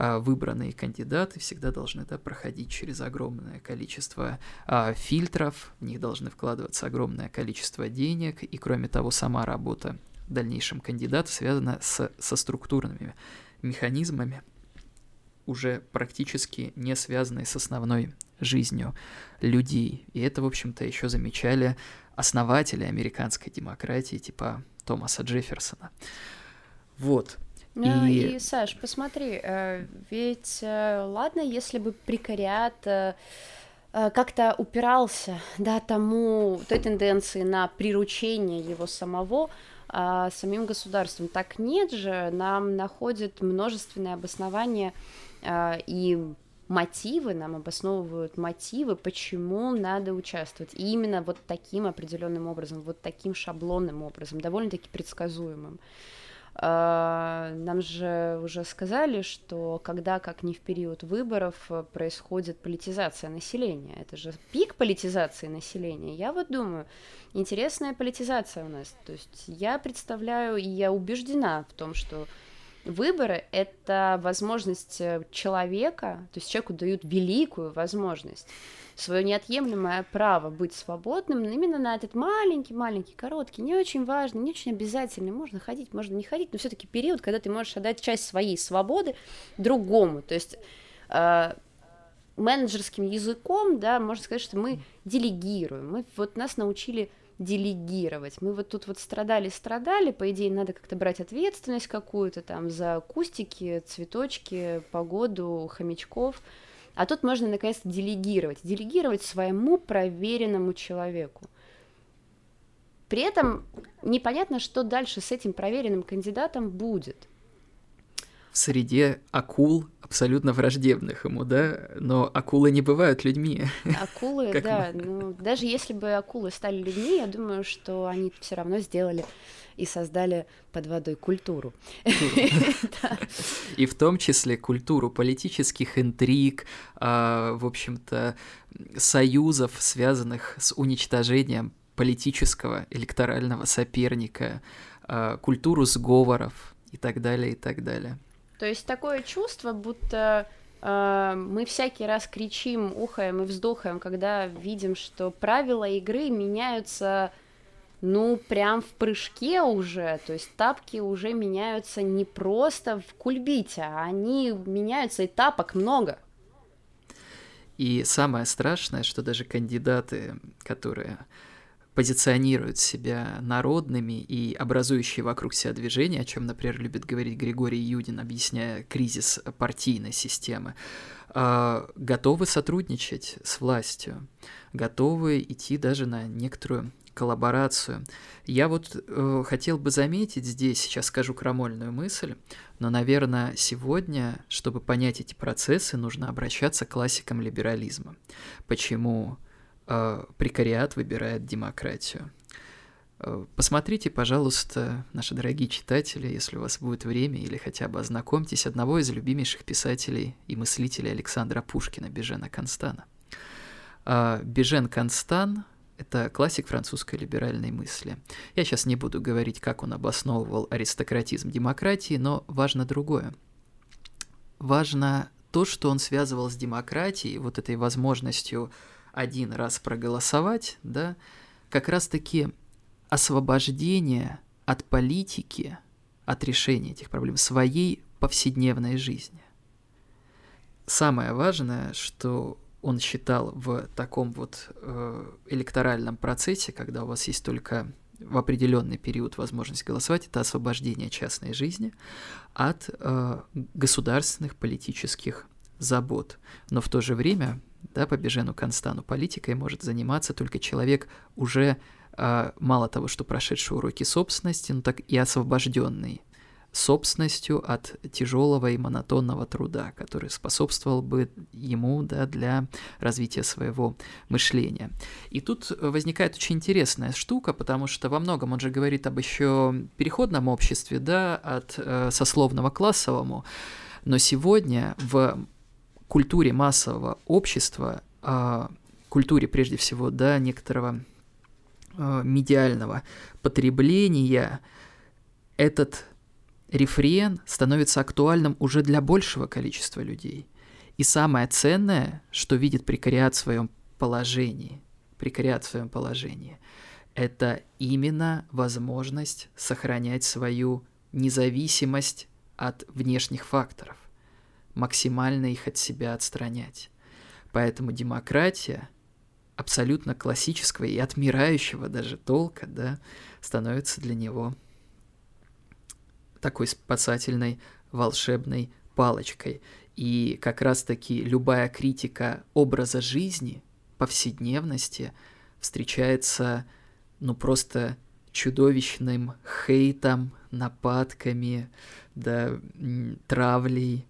выбранные кандидаты всегда должны да, проходить через огромное количество а, фильтров, в них должны вкладываться огромное количество денег, и кроме того, сама работа в дальнейшем кандидата связана с, со структурными механизмами, уже практически не связанные с основной жизнью людей. И это, в общем-то, еще замечали основатели американской демократии, типа Томаса Джефферсона. Вот. Ну и... и, Саш, посмотри, э, ведь э, ладно, если бы прекариат э, как-то упирался, да, тому, той тенденции на приручение его самого а, самим государством. Так нет же, нам находят множественные обоснования а, и мотивы, нам обосновывают мотивы, почему надо участвовать. И именно вот таким определенным образом, вот таким шаблонным образом, довольно-таки предсказуемым. А, нам же уже сказали, что когда, как не в период выборов, происходит политизация населения. Это же пик политизации населения. Я вот думаю, интересная политизация у нас. То есть я представляю и я убеждена в том, что выборы — это возможность человека, то есть человеку дают великую возможность свое неотъемлемое право быть свободным именно на этот маленький-маленький, короткий, не очень важный, не очень обязательный, можно ходить, можно не ходить, но все-таки период, когда ты можешь отдать часть своей свободы другому, то есть э, менеджерским языком, да, можно сказать, что мы делегируем, мы вот нас научили делегировать. Мы вот тут вот страдали-страдали, по идее, надо как-то брать ответственность какую-то там за кустики, цветочки, погоду, хомячков, а тут можно наконец-то делегировать, делегировать своему проверенному человеку. При этом непонятно, что дальше с этим проверенным кандидатом будет. В среде акул абсолютно враждебных ему, да, но акулы не бывают людьми. Акулы, да, ну, даже если бы акулы стали людьми, я думаю, что они все равно сделали и создали под водой культуру. И в том числе культуру политических интриг, а, в общем-то, союзов, связанных с уничтожением политического электорального соперника, а, культуру сговоров и так далее, и так далее. То есть такое чувство, будто э, мы всякий раз кричим, ухаем и вздохаем, когда видим, что правила игры меняются ну, прям в прыжке уже, то есть тапки уже меняются не просто в кульбите, а они меняются, и тапок много. И самое страшное, что даже кандидаты, которые позиционируют себя народными и образующие вокруг себя движения, о чем, например, любит говорить Григорий Юдин, объясняя кризис партийной системы, а, готовы сотрудничать с властью, готовы идти даже на некоторую коллаборацию. Я вот э, хотел бы заметить здесь, сейчас скажу крамольную мысль, но, наверное, сегодня, чтобы понять эти процессы, нужно обращаться к классикам либерализма. Почему прекариат выбирает демократию? Э, посмотрите, пожалуйста, наши дорогие читатели, если у вас будет время, или хотя бы ознакомьтесь, одного из любимейших писателей и мыслителей Александра Пушкина, Бежена Констана. Э, Бежен Констан это классик французской либеральной мысли. Я сейчас не буду говорить, как он обосновывал аристократизм демократии, но важно другое. Важно то, что он связывал с демократией, вот этой возможностью один раз проголосовать, да, как раз-таки освобождение от политики, от решения этих проблем своей повседневной жизни. Самое важное, что он считал в таком вот э, электоральном процессе, когда у вас есть только в определенный период возможность голосовать, это освобождение частной жизни от э, государственных политических забот. Но в то же время, да, по Бежену Констану, политикой может заниматься только человек уже э, мало того, что прошедший уроки собственности, но так и освобожденный собственностью от тяжелого и монотонного труда, который способствовал бы ему да, для развития своего мышления. И тут возникает очень интересная штука, потому что во многом он же говорит об еще переходном обществе, да, от э, сословного классовому, но сегодня в культуре массового общества, э, культуре прежде всего, да, некоторого э, медиального потребления, этот рефрен становится актуальным уже для большего количества людей. И самое ценное, что видит прекариат в своем положении, прекариат в своем положении, это именно возможность сохранять свою независимость от внешних факторов, максимально их от себя отстранять. Поэтому демократия абсолютно классического и отмирающего даже толка, да, становится для него такой спасательной волшебной палочкой. И как раз-таки любая критика образа жизни, повседневности встречается, ну, просто чудовищным хейтом, нападками, да, травлей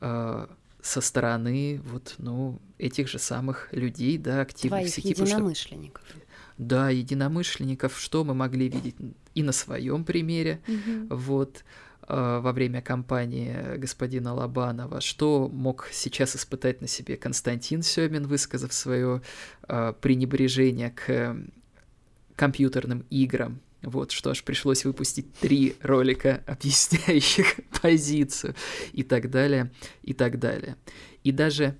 э, со стороны вот, ну, этих же самых людей, да, активных Твоих сети. единомышленников. Что, да, единомышленников, что мы могли видеть и на своем примере, угу. вот а, во время кампании господина Лобанова, что мог сейчас испытать на себе Константин Семин, высказав свое э, пренебрежение к компьютерным играм. Вот, что аж пришлось выпустить три ролика, объясняющих позицию, и так далее, и так далее. И даже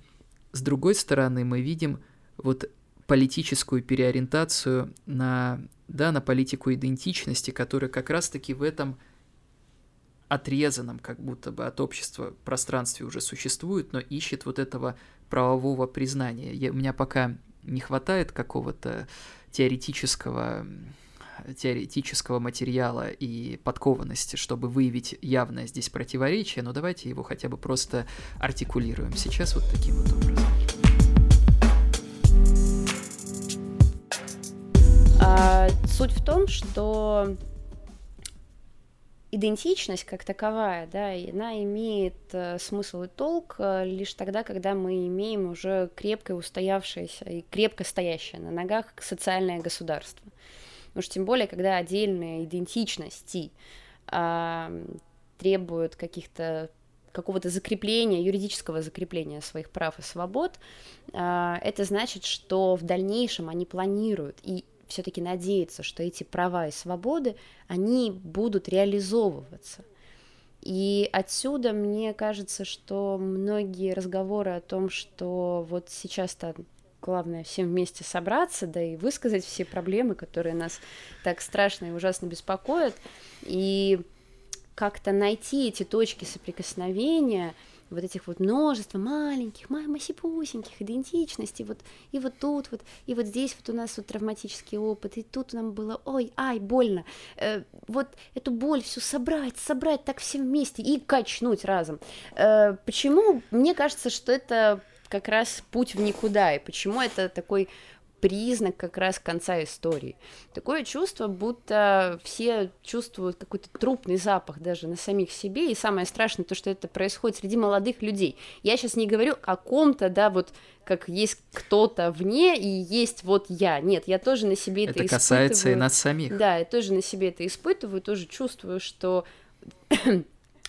с другой стороны мы видим вот политическую переориентацию на, да, на политику идентичности, которая как раз-таки в этом отрезанном как будто бы от общества пространстве уже существует, но ищет вот этого правового признания. Я, у меня пока не хватает какого-то теоретического теоретического материала и подкованности, чтобы выявить явное здесь противоречие, но давайте его хотя бы просто артикулируем сейчас вот таким вот образом. А, суть в том, что идентичность как таковая, да, она имеет э, смысл и толк э, лишь тогда, когда мы имеем уже крепко устоявшееся и крепко стоящее на ногах социальное государство. Потому что тем более, когда отдельные идентичности э, требуют каких-то какого-то закрепления, юридического закрепления своих прав и свобод, э, это значит, что в дальнейшем они планируют и все-таки надеяться, что эти права и свободы, они будут реализовываться. И отсюда мне кажется, что многие разговоры о том, что вот сейчас-то главное всем вместе собраться, да и высказать все проблемы, которые нас так страшно и ужасно беспокоят, и как-то найти эти точки соприкосновения – вот этих вот множество маленьких, масипусеньких идентичностей, вот и вот тут вот, и вот здесь вот у нас вот травматический опыт, и тут нам было, ой, ай, больно, э, вот эту боль всю собрать, собрать так все вместе и качнуть разом. Э, почему? Мне кажется, что это как раз путь в никуда, и почему это такой признак как раз конца истории. Такое чувство, будто все чувствуют какой-то трупный запах даже на самих себе, и самое страшное то, что это происходит среди молодых людей. Я сейчас не говорю о ком-то, да, вот как есть кто-то вне и есть вот я. Нет, я тоже на себе это, это испытываю. Это касается и нас самих. Да, я тоже на себе это испытываю, тоже чувствую, что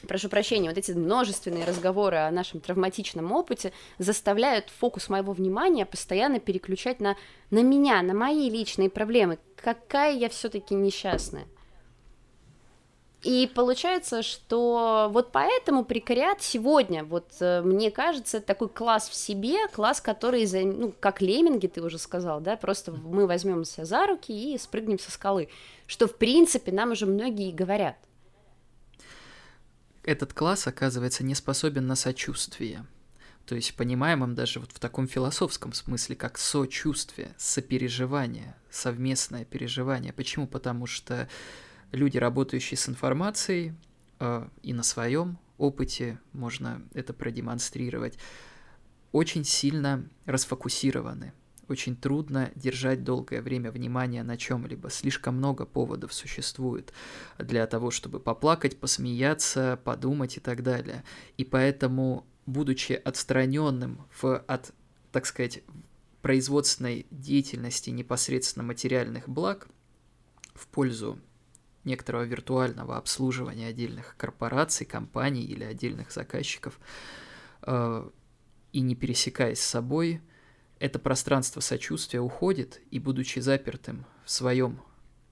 прошу прощения, вот эти множественные разговоры о нашем травматичном опыте заставляют фокус моего внимания постоянно переключать на, на меня, на мои личные проблемы. Какая я все-таки несчастная. И получается, что вот поэтому прекариат сегодня, вот э, мне кажется, такой класс в себе, класс, который, ну, как лемминги, ты уже сказал, да, просто мы возьмем себя за руки и спрыгнем со скалы, что, в принципе, нам уже многие говорят. Этот класс, оказывается, не способен на сочувствие. То есть понимаемым даже вот в таком философском смысле, как сочувствие, сопереживание, совместное переживание. Почему? Потому что люди, работающие с информацией, э, и на своем опыте можно это продемонстрировать, очень сильно расфокусированы. Очень трудно держать долгое время внимание на чем-либо. Слишком много поводов существует для того, чтобы поплакать, посмеяться, подумать и так далее. И поэтому, будучи отстраненным в, от, так сказать, производственной деятельности непосредственно материальных благ в пользу некоторого виртуального обслуживания отдельных корпораций, компаний или отдельных заказчиков, э, и не пересекаясь с собой, это пространство сочувствия уходит, и будучи запертым в своем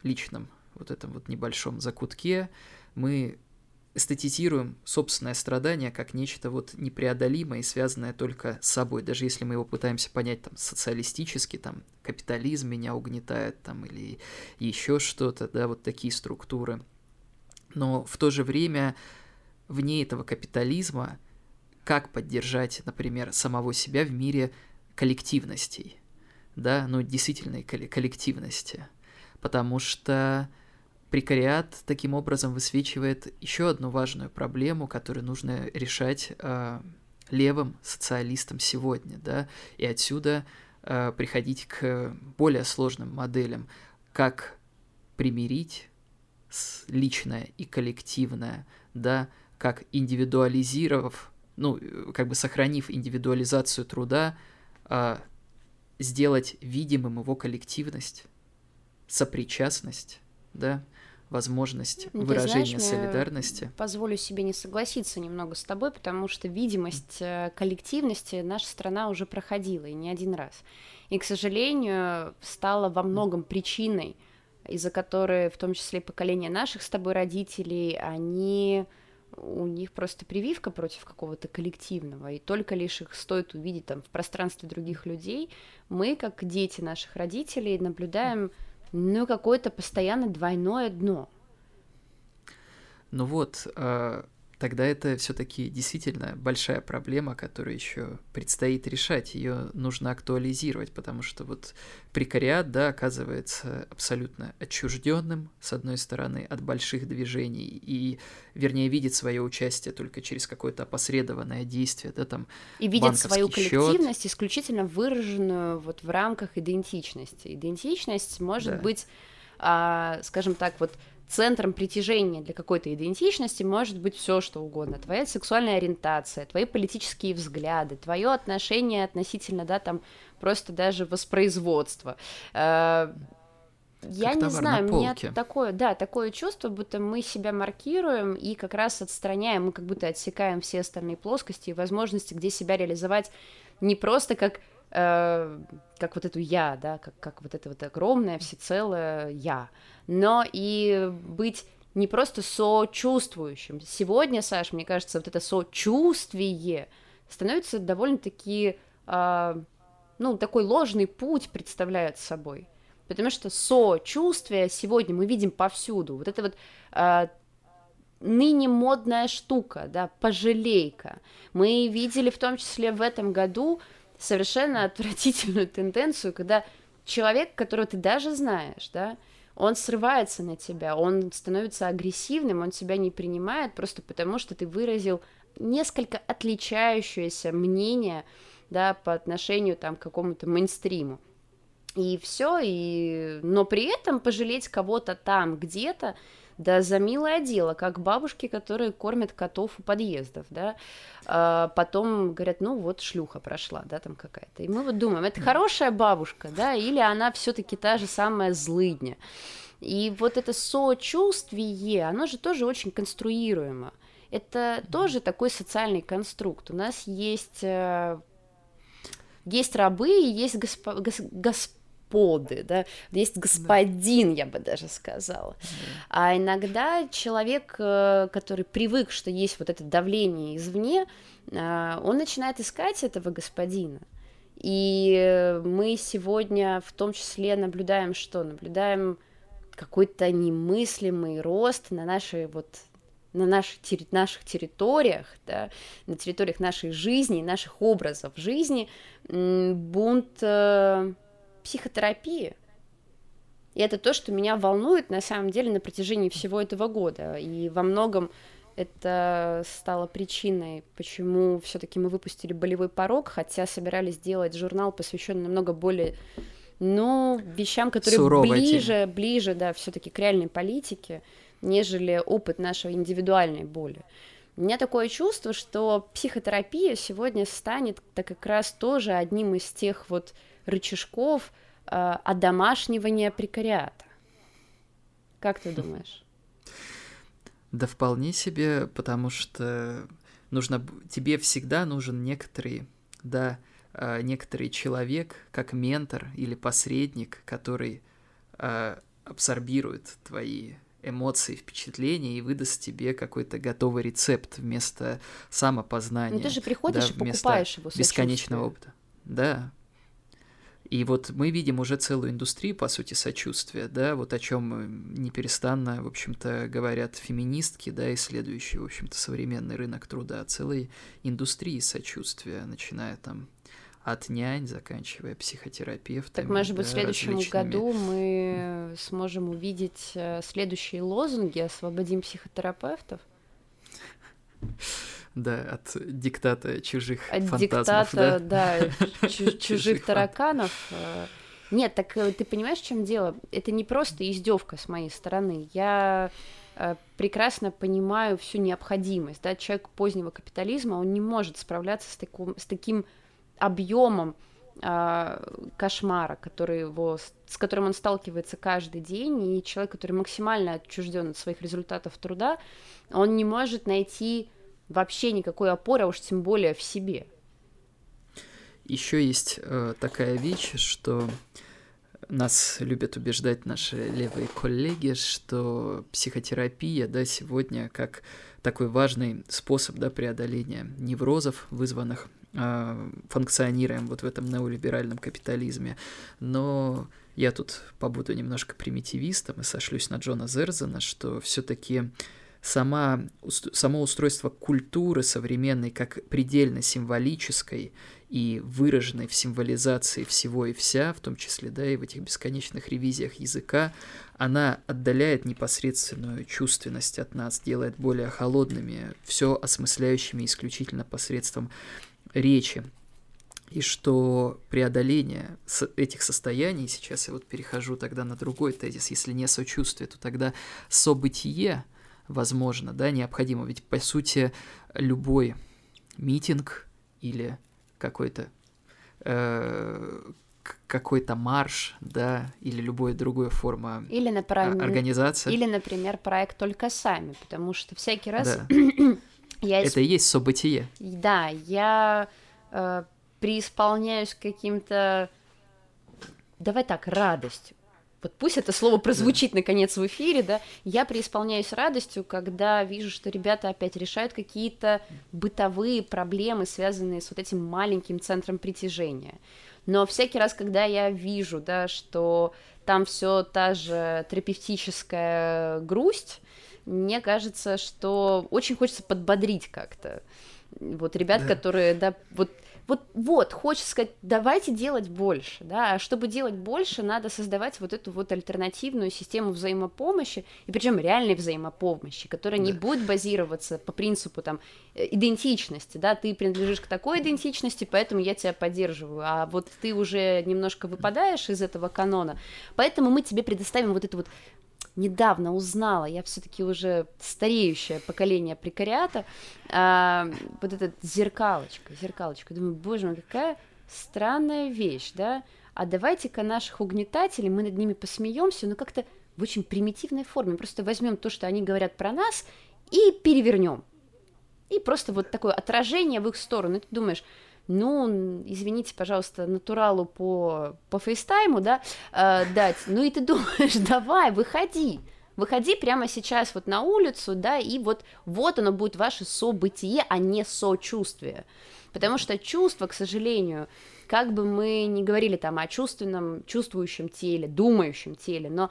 личном вот этом вот небольшом закутке, мы эстетизируем собственное страдание как нечто вот непреодолимое и связанное только с собой. Даже если мы его пытаемся понять там социалистически, там капитализм меня угнетает там или еще что-то, да, вот такие структуры. Но в то же время вне этого капитализма как поддержать, например, самого себя в мире коллективностей, да, ну действительной коллективности, потому что Прекариат таким образом высвечивает еще одну важную проблему, которую нужно решать э, левым социалистам сегодня, да, и отсюда э, приходить к более сложным моделям, как примирить личное и коллективное, да, как индивидуализировав, ну, как бы сохранив индивидуализацию труда, э, сделать видимым его коллективность, сопричастность, да, возможность ну, выражения знаешь, солидарности. Позволю себе не согласиться немного с тобой, потому что видимость э, коллективности наша страна уже проходила и не один раз. И, к сожалению, стала во многом причиной, из-за которой, в том числе поколение наших с тобой родителей, они у них просто прививка против какого-то коллективного, и только лишь их стоит увидеть там в пространстве других людей, мы, как дети наших родителей, наблюдаем ну, какое-то постоянно двойное дно. Ну вот, э, тогда это все-таки действительно большая проблема, которую еще предстоит решать. Ее нужно актуализировать, потому что вот прекариат, да, оказывается абсолютно отчужденным, с одной стороны, от больших движений, и, вернее, видит свое участие только через какое-то опосредованное действие, да, там. И видит свою коллективность счет. исключительно выраженную вот в рамках идентичности. Идентичность может да. быть, а, скажем так, вот центром притяжения для какой-то идентичности может быть все что угодно. Твоя сексуальная ориентация, твои политические взгляды, твое отношение относительно, да, там, просто даже воспроизводства. Э, я не знаю, у меня такое, да, такое чувство, будто мы себя маркируем и как раз отстраняем, мы как будто отсекаем все остальные плоскости и возможности, где себя реализовать не просто как э, как вот эту я, да, как, как вот это вот огромное всецелое я, но и быть не просто сочувствующим. Сегодня, Саш, мне кажется, вот это сочувствие становится довольно-таки, э, ну, такой ложный путь представляет собой. Потому что сочувствие сегодня мы видим повсюду. Вот это вот э, ныне модная штука, да, пожалейка. Мы видели в том числе в этом году совершенно отвратительную тенденцию, когда человек, которого ты даже знаешь, да, он срывается на тебя, он становится агрессивным, он тебя не принимает просто потому, что ты выразил несколько отличающееся мнение, да, по отношению там к какому-то мейнстриму. И все, и... но при этом пожалеть кого-то там где-то, да за милое дело, как бабушки, которые кормят котов у подъездов, да, а потом говорят, ну вот шлюха прошла, да, там какая-то, и мы вот думаем, это хорошая бабушка, да, или она все-таки та же самая злыдня, и вот это сочувствие, оно же тоже очень конструируемо, это тоже такой социальный конструкт, у нас есть э, есть рабы и есть госп... гос... гос... господы, да, есть господин, я бы даже сказала. А иногда человек, э, который привык, что есть вот это давление извне, э, он начинает искать этого господина. И мы сегодня в том числе наблюдаем что? Наблюдаем какой-то немыслимый рост на нашей вот на наших, наших территориях, да, на территориях нашей жизни, наших образов жизни, бунт э, психотерапии. И это то, что меня волнует на самом деле на протяжении всего этого года. И во многом это стало причиной, почему все-таки мы выпустили болевой порог, хотя собирались сделать журнал, посвященный намного более ну, вещам, которые Суровая ближе, тема. ближе, да, все-таки к реальной политике нежели опыт нашей индивидуальной боли. У меня такое чувство, что психотерапия сегодня станет так как раз тоже одним из тех вот рычажков э, одомашнивания прекариата. Как ты думаешь? Да вполне себе, потому что нужно тебе всегда нужен некоторый, да, э, некоторый человек, как ментор или посредник, который э, абсорбирует твои эмоции, впечатления и выдаст тебе какой-то готовый рецепт вместо самопознания. Ну ты же приходишь да, и покупаешь его бесконечного опыта. Да. И вот мы видим уже целую индустрию, по сути, сочувствия, да, вот о чем неперестанно, в общем-то, говорят феминистки, да, исследующие, в общем-то, современный рынок труда, целой индустрии сочувствия, начиная там от нянь, заканчивая психотерапевтом. Так, может быть, да, в следующем различными... году мы сможем увидеть э, следующие лозунги «Освободим психотерапевтов»? Да, от диктата чужих от фантазмов. Диктата, да, да чужих тараканов. Э. Нет, так э, ты понимаешь, в чем дело? Это не просто издевка с моей стороны. Я прекрасно понимаю всю необходимость. Да? Человек позднего капитализма, он не может справляться с, таким, с таким объемом э, кошмара, который его, с которым он сталкивается каждый день, и человек, который максимально отчужден от своих результатов труда, он не может найти вообще никакой опоры, а уж тем более в себе. Еще есть э, такая вещь, что нас любят убеждать наши левые коллеги, что психотерапия, да, сегодня как такой важный способ, да, преодоления неврозов, вызванных а, функционируем вот в этом неолиберальном капитализме. Но я тут побуду немножко примитивистом и сошлюсь на Джона Зерзена, что все-таки сама, само устройство культуры современной как предельно символической и выраженной в символизации всего и вся, в том числе, да, и в этих бесконечных ревизиях языка, она отдаляет непосредственную чувственность от нас, делает более холодными, все осмысляющими исключительно посредством речи. И что преодоление этих состояний, сейчас я вот перехожу тогда на другой тезис, если не сочувствие, то тогда событие, возможно, да, необходимо. Ведь, по сути, любой митинг или какой-то э, какой-то марш, да, или любая другая форма или, например, организации. Или, например, проект «Только сами», потому что всякий раз... Да. я Это и есть событие. Да, я э, преисполняюсь каким-то, давай так, радостью. Вот пусть это слово прозвучит да. наконец в эфире, да, я преисполняюсь радостью, когда вижу, что ребята опять решают какие-то бытовые проблемы, связанные с вот этим маленьким центром притяжения. Но всякий раз, когда я вижу, да, что там все та же терапевтическая грусть, мне кажется, что очень хочется подбодрить как-то. Вот ребят, да. которые, да, вот вот, вот, хочется сказать, давайте делать больше, да, а чтобы делать больше, надо создавать вот эту вот альтернативную систему взаимопомощи, и причем реальной взаимопомощи, которая да. не будет базироваться по принципу там э, идентичности, да, ты принадлежишь к такой идентичности, поэтому я тебя поддерживаю, а вот ты уже немножко выпадаешь из этого канона, поэтому мы тебе предоставим вот эту вот недавно узнала, я все-таки уже стареющее поколение прекариата, а, вот эта зеркалочка, зеркалочка. Думаю, боже мой, какая странная вещь, да? А давайте-ка наших угнетателей, мы над ними посмеемся, но как-то в очень примитивной форме. Просто возьмем то, что они говорят про нас, и перевернем. И просто вот такое отражение в их сторону. И ты думаешь, ну, извините, пожалуйста, натуралу по, по фейстайму, да, э, дать, ну и ты думаешь, давай, выходи, выходи прямо сейчас вот на улицу, да, и вот, вот оно будет ваше событие, а не сочувствие, потому что чувство, к сожалению, как бы мы ни говорили там о чувственном, чувствующем теле, думающем теле, но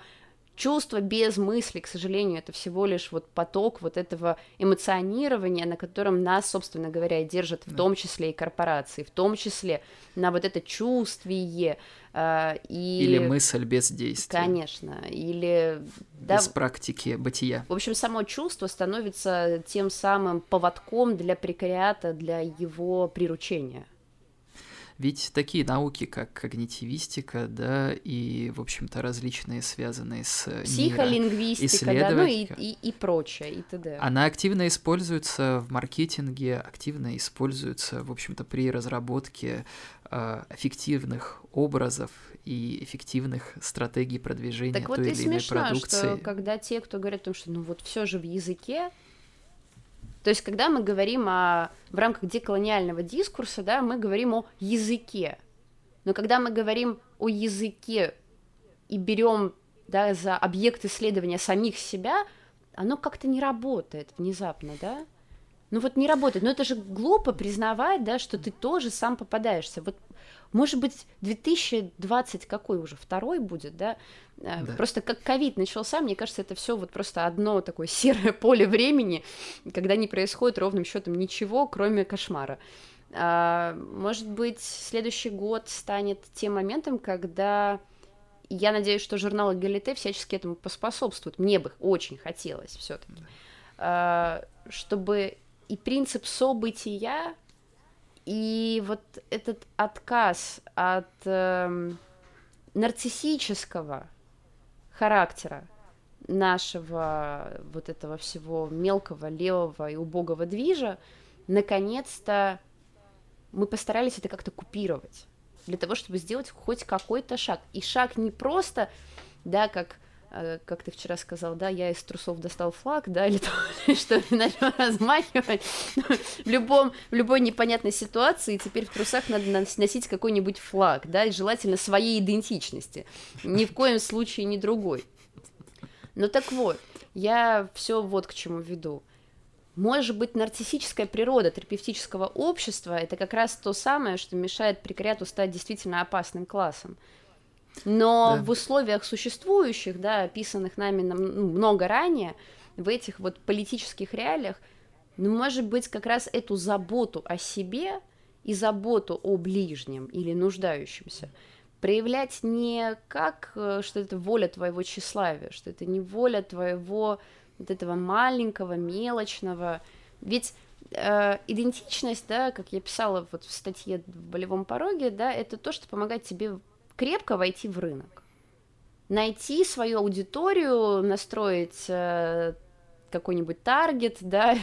чувство без мысли, к сожалению, это всего лишь вот поток вот этого эмоционирования, на котором нас, собственно говоря, держат в том числе и корпорации, в том числе на вот это чувствие. Э, и... Или мысль без действия. Конечно, или... Без да, практики бытия. В общем, само чувство становится тем самым поводком для прекариата, для его приручения. Ведь такие науки, как когнитивистика, да, и, в общем-то, различные связанные с психолингвистика, да, ну и, и, и прочее, и т.д. Она активно используется в маркетинге, активно используется, в общем-то, при разработке э, эффективных образов и эффективных стратегий продвижения так той вот или смешно, иной продукции. Что, когда те, кто говорят о том, что ну вот все же в языке, то есть, когда мы говорим о, в рамках деколониального дискурса, да, мы говорим о языке. Но когда мы говорим о языке и берем да, за объект исследования самих себя, оно как-то не работает внезапно, да? Ну вот не работает. Но это же глупо признавать, да, что ты тоже сам попадаешься. Вот может быть, 2020 какой уже, второй будет, да? Э, да. Просто как ковид начался, мне кажется, это все вот просто одно такое серое поле времени, когда не происходит ровным счетом ничего, кроме кошмара. А, может быть, следующий год станет тем моментом, когда я надеюсь, что журнал Эгалите всячески этому поспособствует. Мне бы очень хотелось все-таки, а, чтобы и принцип события и вот этот отказ от э, нарциссического характера нашего вот этого всего мелкого, левого и убогого движа, наконец-то мы постарались это как-то купировать для того, чтобы сделать хоть какой-то шаг. И шаг не просто, да, как как ты вчера сказал, да, я из трусов достал флаг, да, или то, что начал размахивать. в, любом, в любой непонятной ситуации теперь в трусах надо носить какой-нибудь флаг, да, и желательно своей идентичности. Ни в коем случае не другой. Ну так вот, я все вот к чему веду. Может быть, нарциссическая природа терапевтического общества – это как раз то самое, что мешает прекариату стать действительно опасным классом. Но да. в условиях существующих, да, описанных нами ну, много ранее, в этих вот политических реалиях, ну, может быть, как раз эту заботу о себе и заботу о ближнем или нуждающемся проявлять не как, э, что это воля твоего тщеславия, что это не воля твоего вот этого маленького, мелочного. Ведь э, идентичность, да, как я писала вот в статье в болевом пороге, да, это то, что помогает тебе крепко войти в рынок, найти свою аудиторию, настроить э, какой-нибудь таргет, да,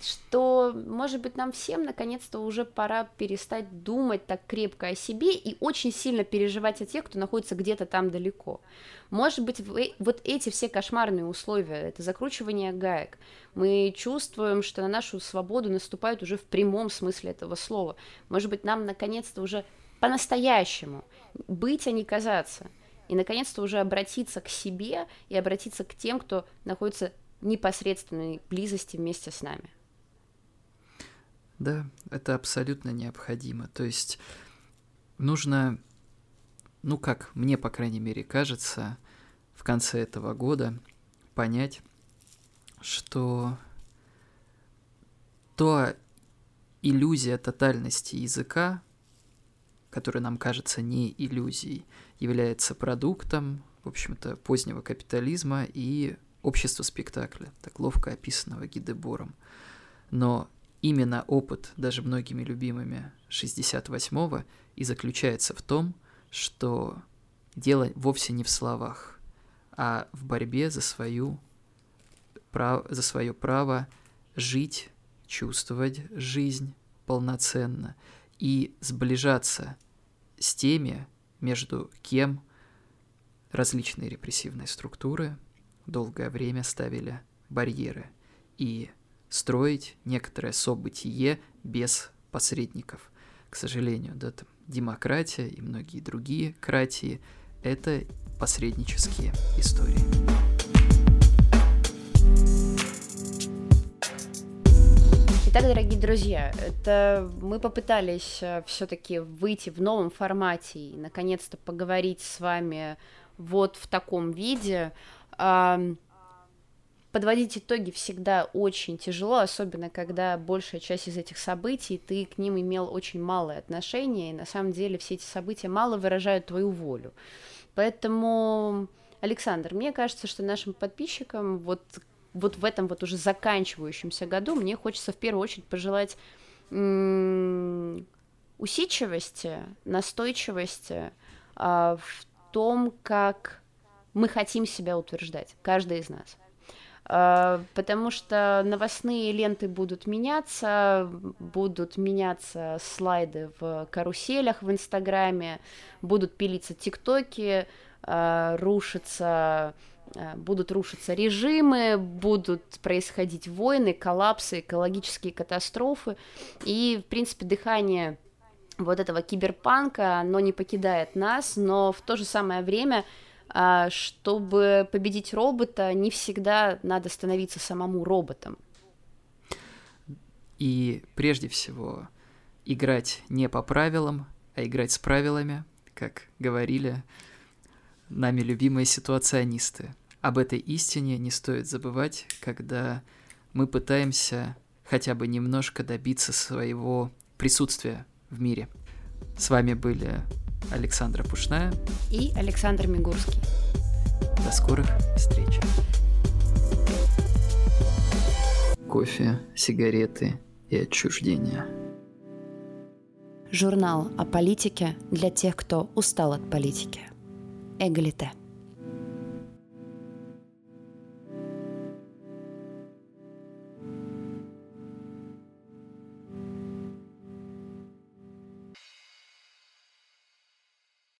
что, может быть, нам всем наконец-то уже пора перестать думать так крепко о себе и очень сильно переживать о тех, кто находится где-то там далеко. Может быть, вот эти все кошмарные условия, это закручивание гаек, мы чувствуем, что на нашу свободу наступают уже в прямом смысле этого слова. Может быть, нам наконец-то уже по-настоящему, быть, а не казаться. И, наконец-то, уже обратиться к себе и обратиться к тем, кто находится в непосредственной близости вместе с нами. Да, это абсолютно необходимо. То есть нужно, ну как мне, по крайней мере, кажется, в конце этого года понять, что то иллюзия тотальности языка, который нам кажется не иллюзией, является продуктом, в общем-то, позднего капитализма и общества спектакля, так ловко описанного Гидебором. Но именно опыт, даже многими любимыми 68-го, и заключается в том, что дело вовсе не в словах, а в борьбе за, свою, за свое право жить, чувствовать жизнь полноценно – и сближаться с теми, между кем различные репрессивные структуры долгое время ставили барьеры. И строить некоторое событие без посредников. К сожалению, да, там демократия и многие другие кратии – это посреднические истории. Итак, дорогие друзья, это мы попытались э, все-таки выйти в новом формате и наконец-то поговорить с вами вот в таком виде. Подводить итоги всегда очень тяжело, особенно когда большая часть из этих событий ты к ним имел очень малое отношение, и на самом деле все эти события мало выражают твою волю. Поэтому, Александр, мне кажется, что нашим подписчикам вот вот в этом вот уже заканчивающемся году мне хочется в первую очередь пожелать усидчивости, настойчивости а, в том, как мы хотим себя утверждать, каждый из нас. А, потому что новостные ленты будут меняться, будут меняться слайды в каруселях в Инстаграме, будут пилиться ТикТоки, а, рушится Э, будут рушиться режимы, будут происходить войны, коллапсы, экологические катастрофы, и, в принципе, дыхание вот этого киберпанка, оно не покидает нас, но в то же самое время, а, чтобы победить робота, не всегда надо становиться самому роботом. И прежде всего играть не по правилам, а играть с правилами, как говорили нами любимые ситуационисты. Об этой истине не стоит забывать, когда мы пытаемся хотя бы немножко добиться своего присутствия в мире. С вами были Александра Пушная и Александр Мигурский. До скорых встреч. Кофе, сигареты и отчуждение. Журнал о политике для тех, кто устал от политики. Эгалите.